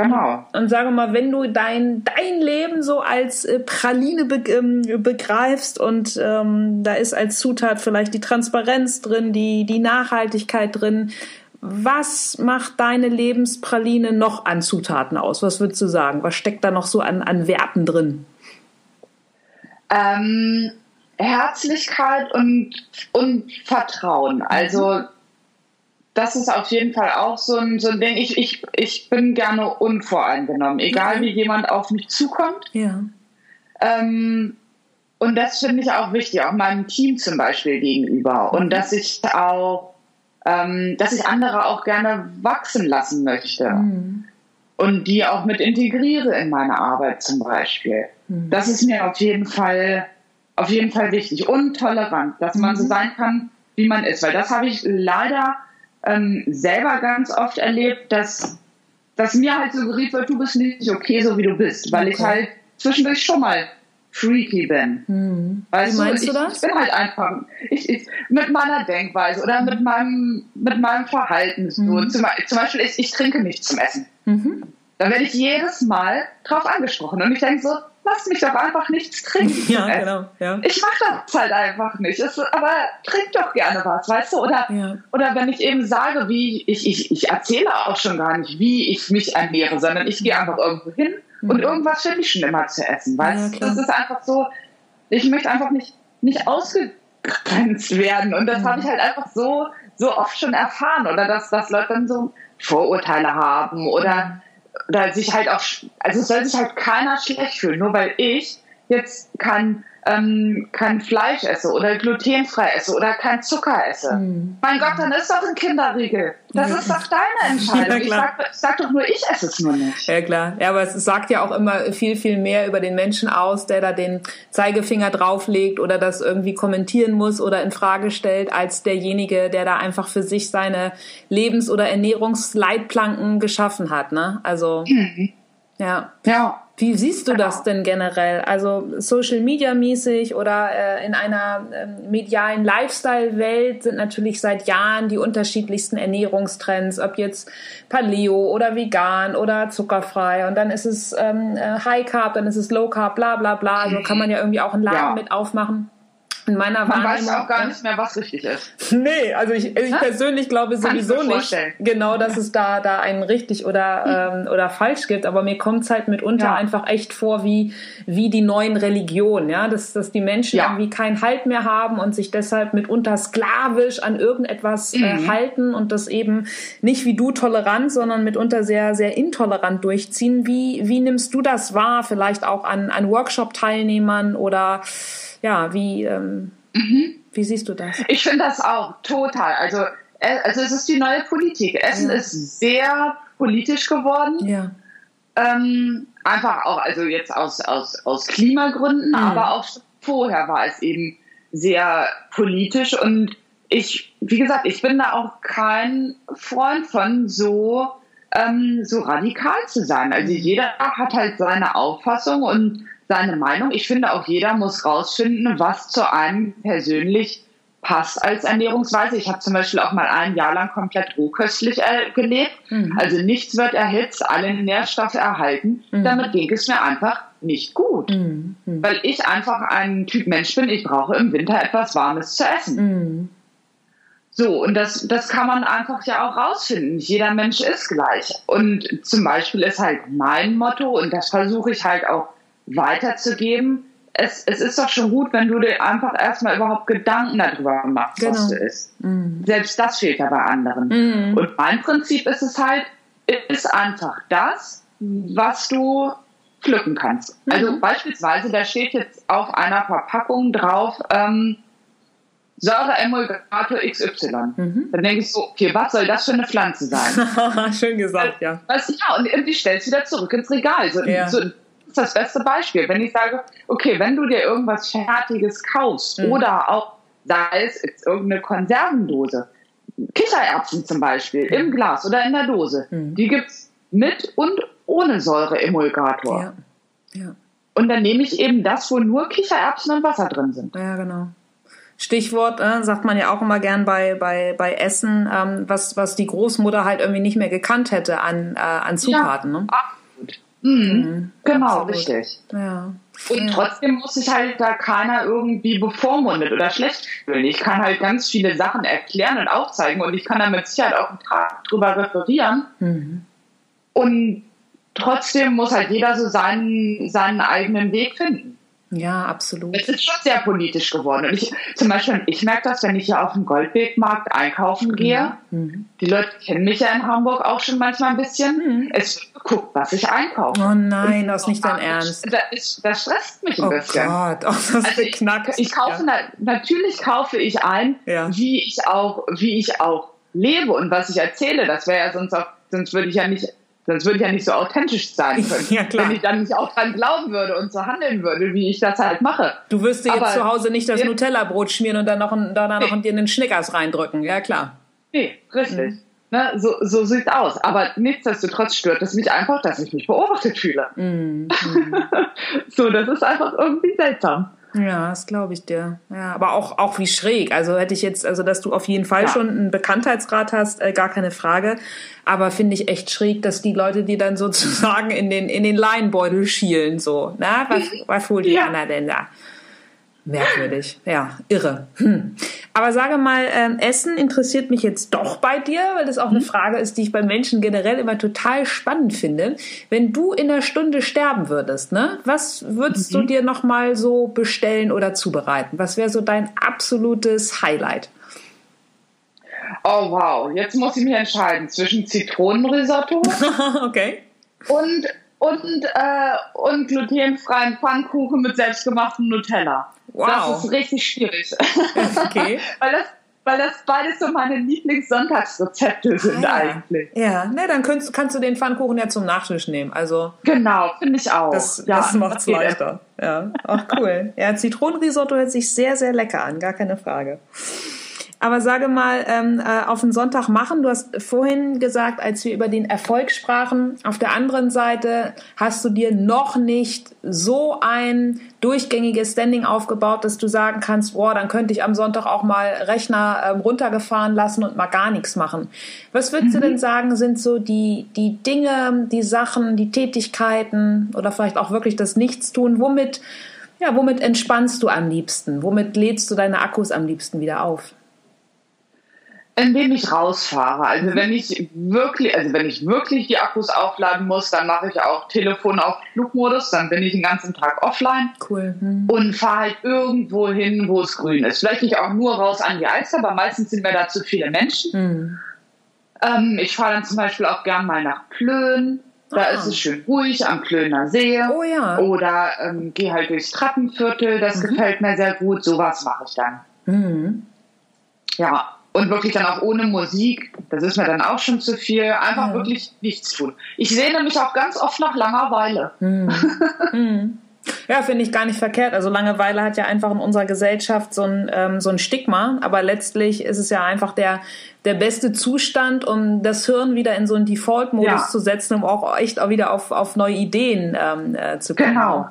Genau. Und sage mal, wenn du dein, dein Leben so als äh, Praline be ähm, begreifst und ähm, da ist als Zutat vielleicht die Transparenz drin, die, die Nachhaltigkeit drin, was macht deine Lebenspraline noch an Zutaten aus? Was würdest du sagen? Was steckt da noch so an, an Werten drin? Ähm, Herzlichkeit und, und Vertrauen. Also das ist auf jeden Fall auch so ein, so ein Ding. Ich, ich, ich bin gerne unvoreingenommen, egal wie jemand auf mich zukommt. Ja. Ähm, und das finde ich auch wichtig, auch meinem Team zum Beispiel gegenüber. Und mhm. dass ich auch, ähm, dass ich andere auch gerne wachsen lassen möchte. Mhm. Und die auch mit integriere in meine Arbeit zum Beispiel. Mhm. Das ist mir auf jeden Fall, auf jeden Fall wichtig. Und tolerant, dass man so mhm. sein kann, wie man ist. Weil das habe ich leider ähm, selber ganz oft erlebt, dass, dass mir halt suggeriert wird, du bist nicht okay, so wie du bist, weil okay. ich halt zwischendurch schon mal freaky bin. Hm. Weißt wie meinst du, ich, das? Ich bin halt einfach ich, ich, mit meiner Denkweise oder mit meinem, mit meinem Verhalten. So. Mhm. Zum, zum, Beispiel, ich, ich trinke nicht zum Essen. Mhm. Da werde ich jedes Mal drauf angesprochen. Und ich denke so, lass mich doch einfach nichts trinken. Ja, genau. Ja. Ich mache das halt einfach nicht. Es, aber trink doch gerne was, weißt du? Oder, ja. oder wenn ich eben sage, wie ich, ich, ich erzähle auch schon gar nicht, wie ich mich ernähre, sondern ich gehe einfach irgendwo hin mhm. und irgendwas finde ich schon immer zu essen, weißt du? Ja, das ist einfach so, ich möchte einfach nicht, nicht ausgegrenzt werden. Und das mhm. habe ich halt einfach so, so oft schon erfahren. Oder dass, dass Leute dann so Vorurteile haben oder oder sich halt auch, also soll sich halt keiner schlecht fühlen, nur weil ich jetzt kein ähm, kein Fleisch esse oder glutenfrei esse oder kein Zucker esse. Mhm. Mein Gott, dann ist doch ein Kinderriegel. Das ist doch deine Entscheidung. Ja, ich, sag, ich, sag, doch nur, ich esse es nur nicht. Ja klar, ja, aber es sagt ja auch immer viel, viel mehr über den Menschen aus, der da den Zeigefinger drauflegt oder das irgendwie kommentieren muss oder in Frage stellt, als derjenige, der da einfach für sich seine Lebens- oder Ernährungsleitplanken geschaffen hat. Ne? Also mhm. ja. Ja. Wie siehst du das denn generell? Also Social Media mäßig oder äh, in einer äh, medialen Lifestyle-Welt sind natürlich seit Jahren die unterschiedlichsten Ernährungstrends, ob jetzt Paleo oder vegan oder zuckerfrei und dann ist es ähm, äh, High Carb, dann ist es Low Carb, bla bla bla. Also kann man ja irgendwie auch einen Laden ja. mit aufmachen in meiner Man weiß auch gar nicht mehr, was richtig ist. Nee, also ich, ich persönlich glaube sowieso nicht genau, dass es da, da einen richtig oder, ähm, oder falsch gibt, aber mir kommt es halt mitunter ja. einfach echt vor wie, wie die neuen Religionen, ja, dass, dass die Menschen ja. irgendwie keinen Halt mehr haben und sich deshalb mitunter sklavisch an irgendetwas äh, mhm. äh, halten und das eben nicht wie du tolerant, sondern mitunter sehr, sehr intolerant durchziehen. Wie, wie nimmst du das wahr? Vielleicht auch an, an Workshop-Teilnehmern oder ja, wie, ähm, mhm. wie siehst du das? Ich finde das auch total. Also, äh, also es ist die neue Politik. Essen ja. ist sehr politisch geworden. Ja. Ähm, einfach auch, also jetzt aus, aus, aus Klimagründen, mhm. aber auch vorher war es eben sehr politisch und ich, wie gesagt, ich bin da auch kein Freund von so, ähm, so radikal zu sein. Also mhm. jeder hat halt seine Auffassung und seine Meinung. Ich finde auch jeder muss rausfinden, was zu einem persönlich passt als Ernährungsweise. Ich habe zum Beispiel auch mal ein Jahr lang komplett rohköstlich äh, gelebt. Mhm. Also nichts wird erhitzt, alle Nährstoffe erhalten. Mhm. Damit ging es mir einfach nicht gut. Mhm. mhm. Weil ich einfach ein Typ Mensch bin, ich brauche im Winter etwas Warmes zu essen. Mhm. So, und das, das kann man einfach ja auch rausfinden. Jeder Mensch ist gleich. Und zum Beispiel ist halt mein Motto, und das versuche ich halt auch weiterzugeben. Es, es ist doch schon gut, wenn du dir einfach erstmal überhaupt Gedanken darüber machst, genau. was du isst. Mhm. Selbst das fehlt ja bei anderen. Mhm. Und mein Prinzip ist es halt, ist einfach das, was du pflücken kannst. Mhm. Also beispielsweise, da steht jetzt auf einer Verpackung drauf, ähm, Säureemulgator XY. Mhm. Dann denke ich so, okay, was soll das für eine Pflanze sein? Schön gesagt, ja. Was, ja, und irgendwie stellst du wieder zurück ins Regal. So, ja. so ist das beste Beispiel. Wenn ich sage, okay, wenn du dir irgendwas Fertiges kaufst mhm. oder auch, sei es irgendeine Konservendose, Kichererbsen zum Beispiel im Glas oder in der Dose, mhm. die gibt's mit und ohne Säureemulgator. Ja. ja. Und dann nehme ich eben das, wo nur Kichererbsen und Wasser drin sind. Ja, genau. Stichwort, äh, sagt man ja auch immer gern bei, bei, bei Essen, ähm, was, was die Großmutter halt irgendwie nicht mehr gekannt hätte an, äh, an Zutaten. Ja, ne? Mhm. Mhm. Genau, absolut. richtig. Ja. Und trotzdem muss sich halt da keiner irgendwie bevormundet oder schlecht fühlen. Ich kann halt ganz viele Sachen erklären und aufzeigen und ich kann da mit Sicherheit auch einen Tag drüber referieren. Mhm. Und trotzdem muss halt jeder so seinen, seinen eigenen Weg finden. Ja, absolut. Es ist schon sehr politisch geworden. Und ich, zum Beispiel, ich merke das, wenn ich hier auf dem Goldwegmarkt einkaufen gehe. Mhm. Die Leute kennen mich ja in Hamburg auch schon manchmal ein bisschen. Mhm. Es wird geguckt, was ich einkaufe. Oh nein, das ist nicht dein Ernst. Das, das stresst mich ein oh bisschen. Gott, oh, das also ich, ich kaufe, ja. na, natürlich kaufe ich ein, ja. wie ich auch, wie ich auch lebe und was ich erzähle. Das wäre ja sonst auch, sonst würde ich ja nicht Sonst würde ich ja nicht so authentisch sein können, ja, wenn ich dann nicht auch dran glauben würde und so handeln würde, wie ich das halt mache. Du wirst dir jetzt zu Hause nicht das Nutella-Brot schmieren und dann noch, ein, dann noch nee. dir einen Schnickers reindrücken, ja klar. Nee, richtig. Mhm. Ne, so, so sieht's aus. Aber nichtsdestotrotz stört es mich einfach, dass ich mich beobachtet fühle. Mhm. so, das ist einfach irgendwie seltsam. Ja, das glaube ich dir. Ja, aber auch, auch wie schräg. Also hätte ich jetzt, also dass du auf jeden Fall ja. schon einen Bekanntheitsgrad hast, äh, gar keine Frage. Aber finde ich echt schräg, dass die Leute, die dann sozusagen in den, in den Leinbeutel schielen, so. Na, was, was holt die ja. Anna denn da? Merkwürdig, ja, irre. Hm. Aber sage mal, ähm, Essen interessiert mich jetzt doch bei dir, weil das auch eine mhm. Frage ist, die ich bei Menschen generell immer total spannend finde. Wenn du in einer Stunde sterben würdest, ne, was würdest mhm. du dir noch mal so bestellen oder zubereiten? Was wäre so dein absolutes Highlight? Oh wow, jetzt muss ich mich entscheiden zwischen Zitronenrisotto okay. und und äh, und glutenfreien Pfannkuchen mit selbstgemachtem Nutella. Wow. Das ist richtig schwierig. Okay. weil, das, weil das beides so meine Lieblingssonntagsrezepte sind ah, eigentlich. Ja, ne, dann kannst, kannst du den Pfannkuchen ja zum Nachtisch nehmen. Also genau, finde ich auch. Das, ja, das macht's das leichter. Ja, ach cool. Ja, Zitronenrisotto hört sich sehr, sehr lecker an, gar keine Frage. Aber sage mal, ähm, äh, auf den Sonntag machen. Du hast vorhin gesagt, als wir über den Erfolg sprachen, auf der anderen Seite hast du dir noch nicht so ein durchgängiges Standing aufgebaut, dass du sagen kannst, boah, dann könnte ich am Sonntag auch mal Rechner ähm, runtergefahren lassen und mal gar nichts machen. Was würdest mhm. du denn sagen, sind so die, die Dinge, die Sachen, die Tätigkeiten oder vielleicht auch wirklich das Nichtstun, womit, ja, womit entspannst du am liebsten? Womit lädst du deine Akkus am liebsten wieder auf? Indem ich rausfahre. Also wenn ich wirklich, also wenn ich wirklich die Akkus aufladen muss, dann mache ich auch Telefon auf Flugmodus, dann bin ich den ganzen Tag offline cool. Hm. und fahre halt irgendwo hin, wo es grün ist. Vielleicht nicht auch nur raus an die Alster, aber meistens sind wir da zu viele Menschen. Hm. Ähm, ich fahre dann zum Beispiel auch gern mal nach Plön. Da ah. ist es schön ruhig am Plöner See. Oh ja. Oder ähm, gehe halt durchs Trappenviertel, das mhm. gefällt mir sehr gut. Sowas mache ich dann. Mhm. Ja, und wirklich dann auch ohne Musik, das ist mir dann auch schon zu viel, einfach mhm. wirklich nichts tun. Ich sehne mich auch ganz oft nach Langeweile. Mhm. mhm. Ja, finde ich gar nicht verkehrt. Also Langeweile hat ja einfach in unserer Gesellschaft so ein, ähm, so ein Stigma, aber letztlich ist es ja einfach der, der beste Zustand, um das Hirn wieder in so einen Default-Modus ja. zu setzen, um auch echt auch wieder auf, auf neue Ideen ähm, äh, zu kommen. Genau.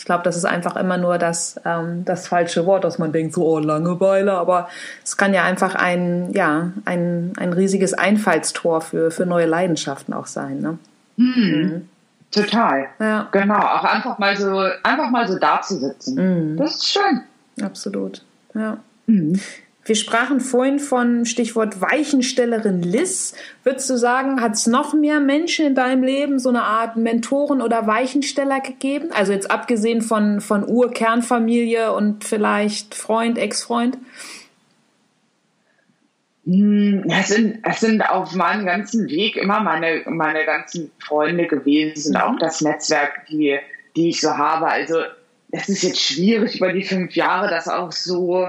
Ich glaube, das ist einfach immer nur das, ähm, das falsche Wort, dass man denkt, so, oh, Langeweile, aber es kann ja einfach ein, ja, ein, ein riesiges Einfallstor für, für neue Leidenschaften auch sein. Ne? Mhm. Mhm. Total. Ja. Genau, auch einfach mal so, einfach mal so da zu sitzen. Mhm. Das ist schön. Absolut. Ja. Mhm. Wir sprachen vorhin von Stichwort Weichenstellerin Liz. Würdest du sagen, hat es noch mehr Menschen in deinem Leben so eine Art Mentoren oder Weichensteller gegeben? Also jetzt abgesehen von, von Urkernfamilie und vielleicht Freund, Ex-Freund? Hm, es sind, es sind auf meinem ganzen Weg immer meine, meine ganzen Freunde gewesen, mhm. auch das Netzwerk, die, die ich so habe. Also, es ist jetzt schwierig über die fünf Jahre, das auch so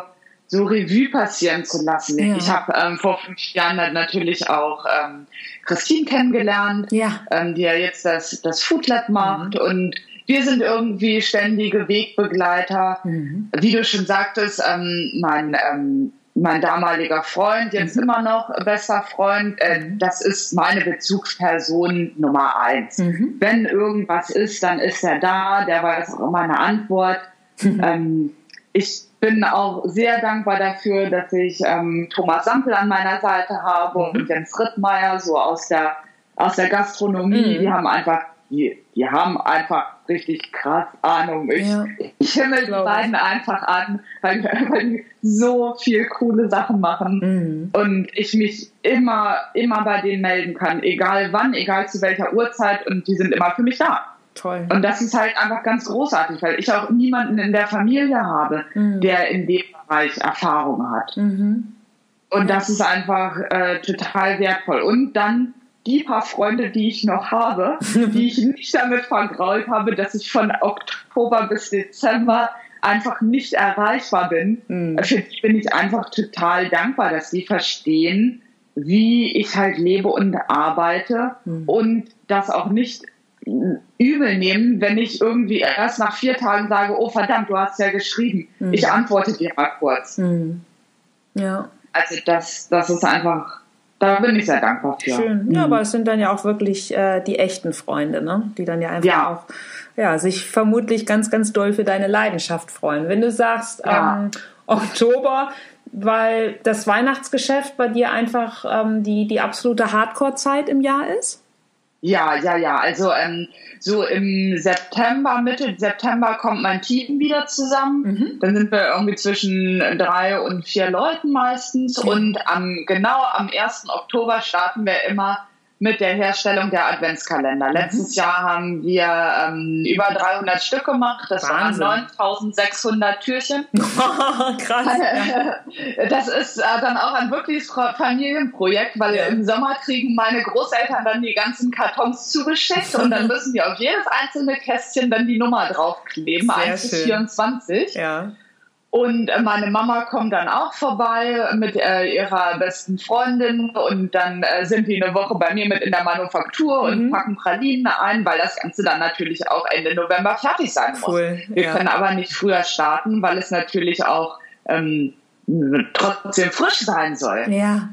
so Revue passieren zu lassen. Ja. Ich habe ähm, vor fünf Jahren natürlich auch ähm, Christine kennengelernt, ja. ähm, die ja jetzt das, das Food Lab macht. Mhm. Und wir sind irgendwie ständige Wegbegleiter. Mhm. Wie du schon sagtest, ähm, mein, ähm, mein damaliger Freund, jetzt mhm. immer noch bester Freund, äh, mhm. das ist meine Bezugsperson Nummer eins. Mhm. Wenn irgendwas ist, dann ist er da, der weiß auch immer eine Antwort. Mhm. Ähm, ich bin auch sehr dankbar dafür, dass ich ähm, Thomas Sampel an meiner Seite habe und Jens Rittmeier so aus der aus der Gastronomie. Die haben einfach die, die haben einfach richtig krass Ahnung. Ich, ja. ich himmel die beiden einfach an, weil, weil die so viel coole Sachen machen mhm. und ich mich immer, immer bei denen melden kann, egal wann, egal zu welcher Uhrzeit und die sind immer für mich da. Toll. Und das ist halt einfach ganz großartig, weil ich auch niemanden in der Familie habe, mhm. der in dem Bereich Erfahrung hat. Mhm. Und das ist einfach äh, total wertvoll. Und dann die paar Freunde, die ich noch habe, die ich nicht damit vergrault habe, dass ich von Oktober bis Dezember einfach nicht erreichbar bin. Mhm. Für die bin ich einfach total dankbar, dass die verstehen, wie ich halt lebe und arbeite mhm. und das auch nicht übel nehmen, wenn ich irgendwie erst nach vier Tagen sage, oh verdammt, du hast ja geschrieben. Mhm. Ich antworte dir mal kurz. Mhm. Ja. Also das, das ist einfach da bin ich sehr dankbar für. Schön. Ja, mhm. aber es sind dann ja auch wirklich äh, die echten Freunde, ne? die dann ja einfach ja. auch ja, sich vermutlich ganz, ganz doll für deine Leidenschaft freuen. Wenn du sagst, ja. ähm, Oktober, weil das Weihnachtsgeschäft bei dir einfach ähm, die, die absolute Hardcore-Zeit im Jahr ist? Ja, ja, ja. Also ähm, so im September, Mitte September kommt mein Team wieder zusammen. Mhm. Dann sind wir irgendwie zwischen drei und vier Leuten meistens. Mhm. Und am, genau am 1. Oktober starten wir immer mit der Herstellung der Adventskalender. Mhm. Letztes Jahr haben wir ähm, über 300 Stück gemacht. Das Wahnsinn. waren 9600 Türchen. Krass. Das ist äh, dann auch ein wirkliches Familienprojekt, weil ja. im Sommer kriegen meine Großeltern dann die ganzen Kartons zugeschickt und dann müssen die auf jedes einzelne Kästchen dann die Nummer draufkleben, Sehr 1 bis 24. Ja. Und meine Mama kommt dann auch vorbei mit äh, ihrer besten Freundin und dann äh, sind die eine Woche bei mir mit in der Manufaktur mhm. und packen Pralinen ein, weil das Ganze dann natürlich auch Ende November fertig sein muss. Cool. Wir ja. können aber nicht früher starten, weil es natürlich auch ähm, trotzdem frisch sein soll. Ja.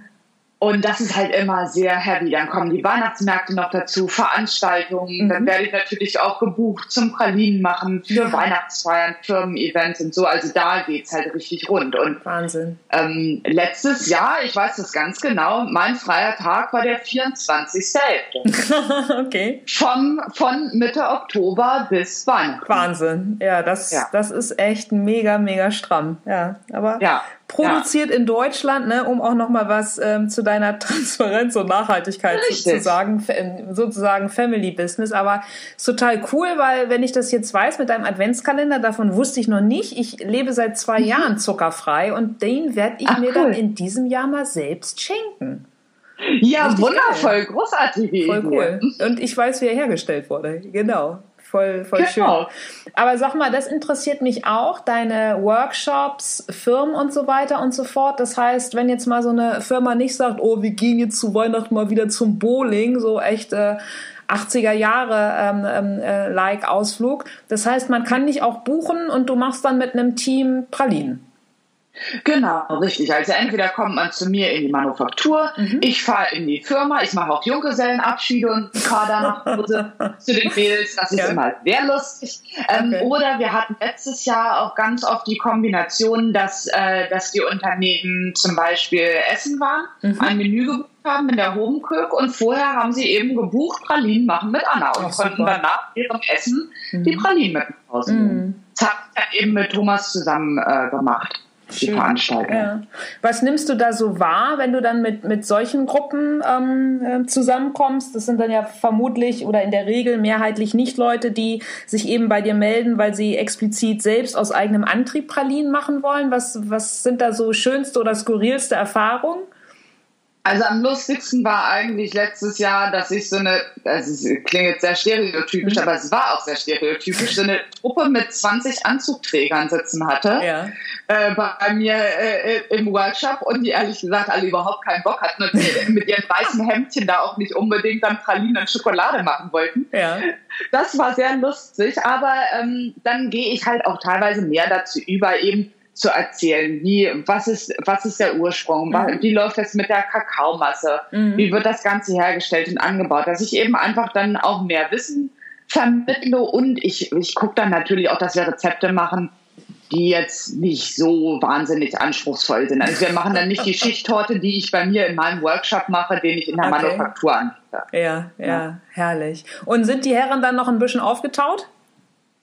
Und das ist halt immer sehr heavy. Dann kommen die Weihnachtsmärkte noch dazu, Veranstaltungen. Mhm. Dann werde ich natürlich auch gebucht zum Pralinen machen für. Weihnachtsfeiern, Firmen-Events und so. Also da geht's halt richtig rund. Und Wahnsinn. Ähm, letztes Jahr, ich weiß das ganz genau, mein freier Tag war der 24.11. okay. Von, von Mitte Oktober bis Weihnachten. Wahnsinn. Ja, das, ja. das ist echt mega, mega stramm. Ja, aber ja produziert ja. in Deutschland, ne, um auch noch mal was ähm, zu deiner Transparenz und Nachhaltigkeit zu, zu, sagen, sozusagen Family Business. Aber ist total cool, weil wenn ich das jetzt weiß mit deinem Adventskalender, davon wusste ich noch nicht. Ich lebe seit zwei mhm. Jahren zuckerfrei und den werde ich Ach, mir cool. dann in diesem Jahr mal selbst schenken. Ja, Richtig wundervoll, geil. großartige Voll cool. Und ich weiß, wie er hergestellt wurde. Genau voll, voll genau. schön. Aber sag mal, das interessiert mich auch, deine Workshops, Firmen und so weiter und so fort. Das heißt, wenn jetzt mal so eine Firma nicht sagt, oh, wir gehen jetzt zu Weihnachten mal wieder zum Bowling, so echt äh, 80er Jahre ähm, ähm, äh, like Ausflug. Das heißt, man kann dich auch buchen und du machst dann mit einem Team Pralinen. Genau, richtig. Also entweder kommt man zu mir in die Manufaktur, mhm. ich fahre in die Firma, ich mache auch Junggesellenabschiede und fahre dann nach Hause zu den Mädels. Das ist ja. immer sehr lustig. Ähm, okay. Oder wir hatten letztes Jahr auch ganz oft die Kombination, dass, äh, dass die Unternehmen zum Beispiel essen waren, mhm. ein Menü gebucht haben in der Homecook und vorher haben sie eben gebucht, Pralinen machen mit Anna und Ach, konnten danach ihrem Essen mhm. die Pralinen mit nach Hause nehmen. Das habe ich dann eben mit Thomas zusammen äh, gemacht die Veranstaltung. Ja. Was nimmst du da so wahr, wenn du dann mit, mit solchen Gruppen ähm, äh, zusammenkommst? Das sind dann ja vermutlich oder in der Regel mehrheitlich nicht Leute, die sich eben bei dir melden, weil sie explizit selbst aus eigenem Antrieb Pralinen machen wollen. Was, was sind da so schönste oder skurrilste Erfahrungen? Also am lustigsten war eigentlich letztes Jahr, dass ich so eine, also es klingt jetzt sehr stereotypisch, mhm. aber es war auch sehr stereotypisch, so eine Truppe mit 20 Anzugträgern sitzen hatte ja. äh, bei mir äh, im Workshop und die ehrlich gesagt alle überhaupt keinen Bock hatten und mit ihren weißen Hemdchen da auch nicht unbedingt dann Pralinen und Schokolade machen wollten. Ja. Das war sehr lustig, aber ähm, dann gehe ich halt auch teilweise mehr dazu über, eben zu erzählen. Wie, was ist, was ist der Ursprung? Mhm. Wie läuft es mit der Kakaomasse? Mhm. Wie wird das Ganze hergestellt und angebaut? Dass ich eben einfach dann auch mehr Wissen vermittle und ich, ich gucke dann natürlich auch, dass wir Rezepte machen, die jetzt nicht so wahnsinnig anspruchsvoll sind. Also wir machen dann nicht die Schichttorte, die ich bei mir in meinem Workshop mache, den ich in der okay. Manufaktur anbiete. Ja, ja, ja, herrlich. Und sind die Herren dann noch ein bisschen aufgetaut?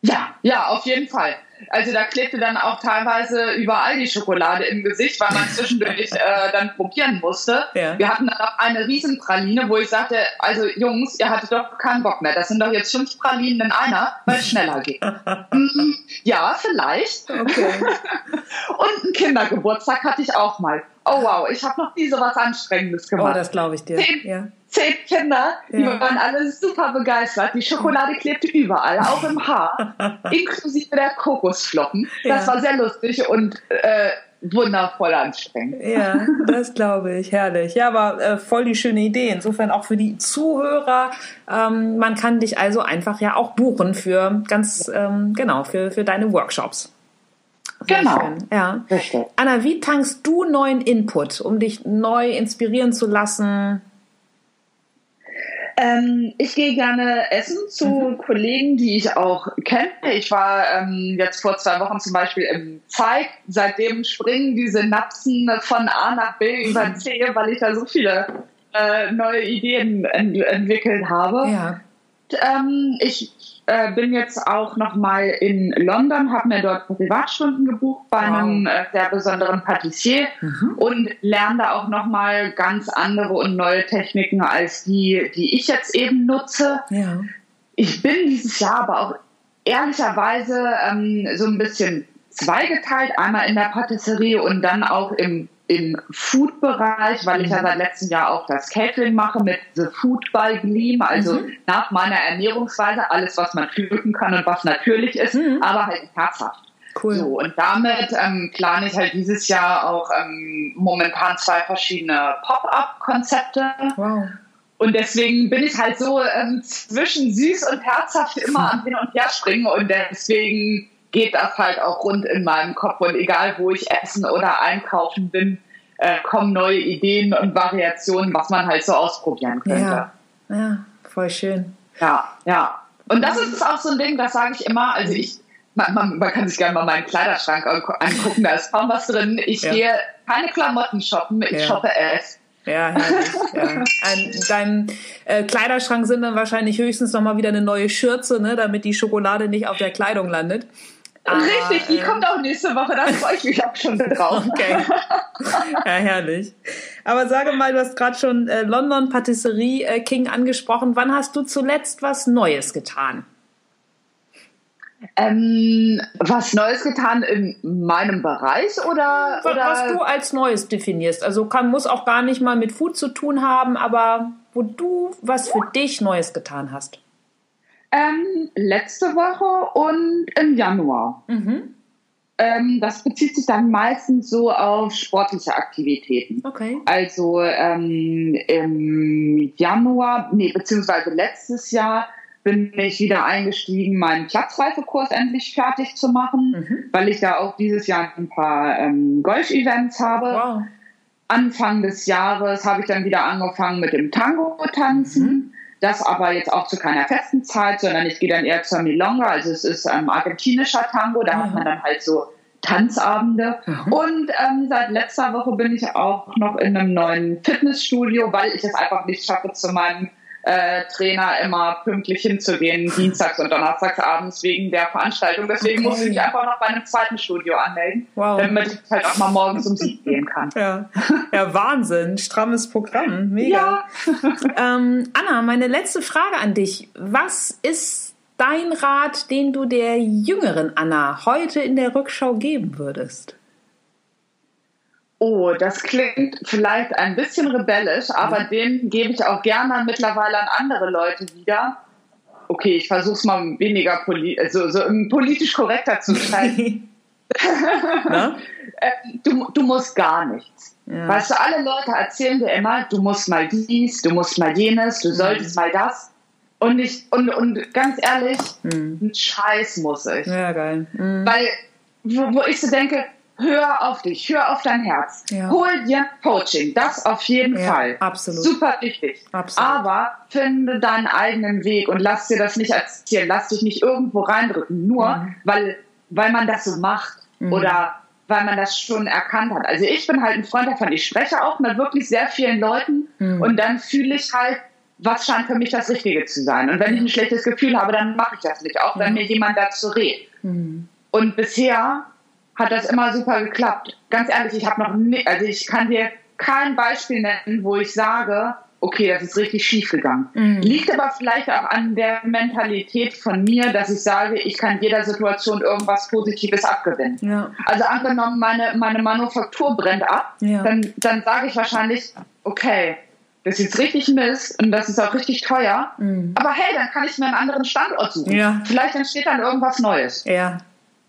Ja, ja, auf jeden Fall. Also da klebte dann auch teilweise überall die Schokolade im Gesicht, weil man zwischendurch äh, dann probieren musste. Ja. Wir hatten dann auch eine Riesenpraline, wo ich sagte, also Jungs, ihr hattet doch keinen Bock mehr. Das sind doch jetzt fünf Pralinen in einer, weil es schneller geht. mm, ja, vielleicht. Okay. Und einen Kindergeburtstag hatte ich auch mal. Oh wow, ich habe noch nie so was Anstrengendes gemacht. Oh, das glaube ich dir. Zehn, ja zehn Kinder, die ja. waren alle super begeistert. Die Schokolade klebte überall, auch im Haar, inklusive der Kokosflocken. Das ja. war sehr lustig und äh, wundervoll anstrengend. Ja, das glaube ich, herrlich. Ja, aber äh, voll die schöne Idee. Insofern auch für die Zuhörer. Ähm, man kann dich also einfach ja auch buchen für ganz ähm, genau für für deine Workshops. Sehr genau. Schön. Ja. Richtig. Anna, wie tankst du neuen Input, um dich neu inspirieren zu lassen? Ähm, ich gehe gerne essen zu mhm. Kollegen, die ich auch kenne. Ich war ähm, jetzt vor zwei Wochen zum Beispiel im Zeig. Seitdem springen diese Napsen von A nach B über mhm. C, weil ich da so viele äh, neue Ideen ent entwickelt habe. Ja. Ähm, ich äh, bin jetzt auch noch mal in London, habe mir dort Privatstunden gebucht bei wow. einem äh, sehr besonderen Patissier mhm. und lerne da auch noch mal ganz andere und neue Techniken als die, die ich jetzt eben nutze. Ja. Ich bin dieses Jahr aber auch ehrlicherweise ähm, so ein bisschen zweigeteilt, einmal in der Patisserie und dann auch im im Food-Bereich, weil ich ja mhm. seit letztem Jahr auch das Catering mache mit The Food by Gleam, also mhm. nach meiner Ernährungsweise alles, was man pflücken kann und was natürlich ist, mhm. aber halt herzhaft. Cool. So, und damit ähm, plane ich halt dieses Jahr auch ähm, momentan zwei verschiedene Pop-up-Konzepte. Wow. Und deswegen bin ich halt so ähm, zwischen süß und herzhaft immer am Hin und Her springen und deswegen geht das halt auch rund in meinem Kopf und egal wo ich essen oder einkaufen bin, äh, kommen neue Ideen und Variationen, was man halt so ausprobieren könnte. Ja, ja voll schön. Ja, ja. Und das ist auch so ein Ding, das sage ich immer. Also ich, man, man, man, kann sich gerne mal meinen Kleiderschrank angucken, da ist kaum was drin. Ich ja. gehe keine Klamotten shoppen, ich ja. shoppe es. Ja, herrlich. ja. Ein, dein äh, Kleiderschrank sind dann wahrscheinlich höchstens noch mal wieder eine neue Schürze, ne, damit die Schokolade nicht auf der Kleidung landet. Aber, Richtig, die äh, kommt auch nächste Woche, da freue ich mich auch schon drauf. Okay. Ja, herrlich. Aber sage mal, du hast gerade schon äh, London Patisserie äh, King angesprochen. Wann hast du zuletzt was Neues getan? Ähm, was Neues getan in meinem Bereich oder, was, oder? Was du als Neues definierst. Also kann, muss auch gar nicht mal mit Food zu tun haben, aber wo du was für dich Neues getan hast. Ähm, letzte Woche und im Januar. Mhm. Ähm, das bezieht sich dann meistens so auf sportliche Aktivitäten. Okay. Also ähm, im Januar, nee, beziehungsweise letztes Jahr bin ich wieder eingestiegen, meinen Platzreifekurs endlich fertig zu machen, mhm. weil ich da auch dieses Jahr ein paar ähm, Golf-Events habe. Wow. Anfang des Jahres habe ich dann wieder angefangen mit dem Tango-Tanzen. Mhm. Das aber jetzt auch zu keiner festen Zeit, sondern ich gehe dann eher zur Milonga. Also es ist ein argentinischer Tango, da mhm. hat man dann halt so Tanzabende. Mhm. Und ähm, seit letzter Woche bin ich auch noch in einem neuen Fitnessstudio, weil ich es einfach nicht schaffe, zu meinem äh, Trainer immer pünktlich hinzugehen, dienstags und donnerstags abends wegen der Veranstaltung. Deswegen okay. muss ich mich einfach noch bei einem zweiten Studio anmelden, wow. damit ich halt auch mal morgens um sieben gehen kann. Ja, ja Wahnsinn, strammes Programm, mega. Ja. ähm, Anna, meine letzte Frage an dich. Was ist dein Rat, den du der jüngeren Anna heute in der Rückschau geben würdest? Oh, das klingt vielleicht ein bisschen rebellisch, aber mhm. den gebe ich auch gerne mittlerweile an andere Leute wieder. Okay, ich versuche es mal weniger poli also, so politisch korrekter zu sein. Äh, du, du musst gar nichts. Ja. Weißt du, alle Leute erzählen dir immer, du musst mal dies, du musst mal jenes, du solltest mhm. mal das. Und ich, und, und ganz ehrlich, mhm. ein Scheiß muss ich. Ja, geil. Mhm. Weil, wo, wo ich so denke, hör auf dich, hör auf dein Herz. Ja. Hol dir Coaching, das auf jeden ja, Fall. Absolut. Super wichtig. Absolut. Aber finde deinen eigenen Weg und lass dir das nicht erzählen, lass dich nicht irgendwo reindrücken, nur mhm. weil, weil man das so macht mhm. oder weil man das schon erkannt hat. Also ich bin halt ein Freund davon, ich spreche auch mit wirklich sehr vielen Leuten mhm. und dann fühle ich halt, was scheint für mich das Richtige zu sein. Und wenn ich ein schlechtes Gefühl habe, dann mache ich das nicht, auch wenn mir jemand dazu redet. Mhm. Und bisher hat das immer super geklappt. Ganz ehrlich, ich habe noch nie, also ich kann dir kein Beispiel nennen, wo ich sage, okay, das ist richtig schief gegangen. Mhm. Liegt aber vielleicht auch an der Mentalität von mir, dass ich sage, ich kann jeder Situation irgendwas Positives abgewinnen. Ja. Also angenommen, meine, meine Manufaktur brennt ab, ja. dann, dann sage ich wahrscheinlich, okay, das ist jetzt richtig Mist und das ist auch richtig teuer. Mhm. Aber hey, dann kann ich mir einen anderen Standort suchen. Ja. Vielleicht entsteht dann irgendwas Neues. Ja.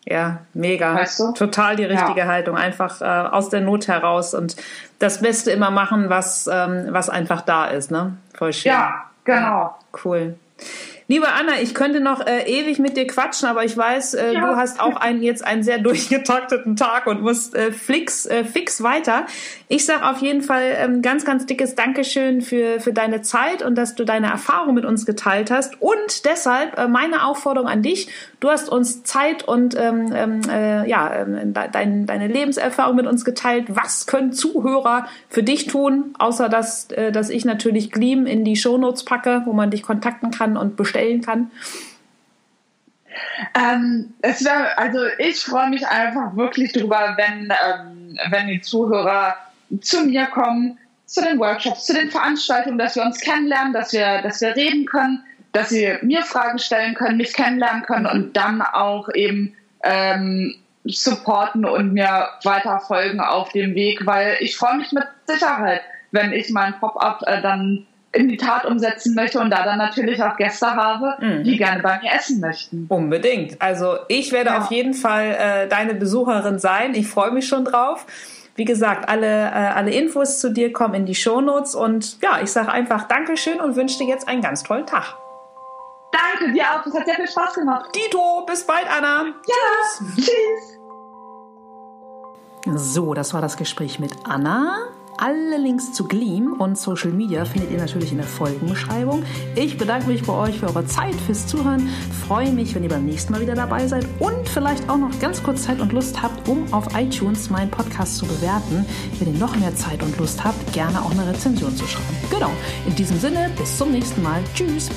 Ja, mega. Weißt du? Total die richtige ja. Haltung. Einfach äh, aus der Not heraus und das Beste immer machen, was, ähm, was einfach da ist. Ne? Voll schön. Ja, genau. Cool. Liebe Anna, ich könnte noch äh, ewig mit dir quatschen, aber ich weiß, äh, ja. du hast auch einen, jetzt einen sehr durchgetakteten Tag und musst äh, fix, äh, fix weiter. Ich sage auf jeden Fall ähm, ganz, ganz dickes Dankeschön für, für deine Zeit und dass du deine Erfahrung mit uns geteilt hast. Und deshalb äh, meine Aufforderung an dich, du hast uns Zeit und ähm, ähm äh, ja, äh, dein, deine Lebenserfahrung mit uns geteilt. Was können Zuhörer für dich tun, außer dass, äh, dass ich natürlich Gleam in die Shownotes packe, wo man dich kontakten kann und bestellen stellen kann? Ähm, es wär, also ich freue mich einfach wirklich drüber, wenn, ähm, wenn die Zuhörer zu mir kommen, zu den Workshops, zu den Veranstaltungen, dass wir uns kennenlernen, dass wir, dass wir reden können, dass sie mir Fragen stellen können, mich kennenlernen können und dann auch eben ähm, supporten und mir weiter folgen auf dem Weg, weil ich freue mich mit Sicherheit, wenn ich mein Pop-up äh, dann in die Tat umsetzen möchte und da dann natürlich auch Gäste habe, mhm. die gerne bei mir essen möchten. Unbedingt. Also ich werde ja. auf jeden Fall äh, deine Besucherin sein. Ich freue mich schon drauf. Wie gesagt, alle, äh, alle Infos zu dir kommen in die Shownotes und ja, ich sage einfach Dankeschön und wünsche dir jetzt einen ganz tollen Tag. Danke dir auch, das hat sehr viel Spaß gemacht. Dito, bis bald, Anna. Ja, tschüss. tschüss. So, das war das Gespräch mit Anna. Alle Links zu Gleam und Social Media findet ihr natürlich in der Folgenbeschreibung. Ich bedanke mich bei euch für eure Zeit, fürs Zuhören. Freue mich, wenn ihr beim nächsten Mal wieder dabei seid und vielleicht auch noch ganz kurz Zeit und Lust habt, um auf iTunes meinen Podcast zu bewerten. Wenn ihr noch mehr Zeit und Lust habt, gerne auch eine Rezension zu schreiben. Genau. In diesem Sinne, bis zum nächsten Mal. Tschüss.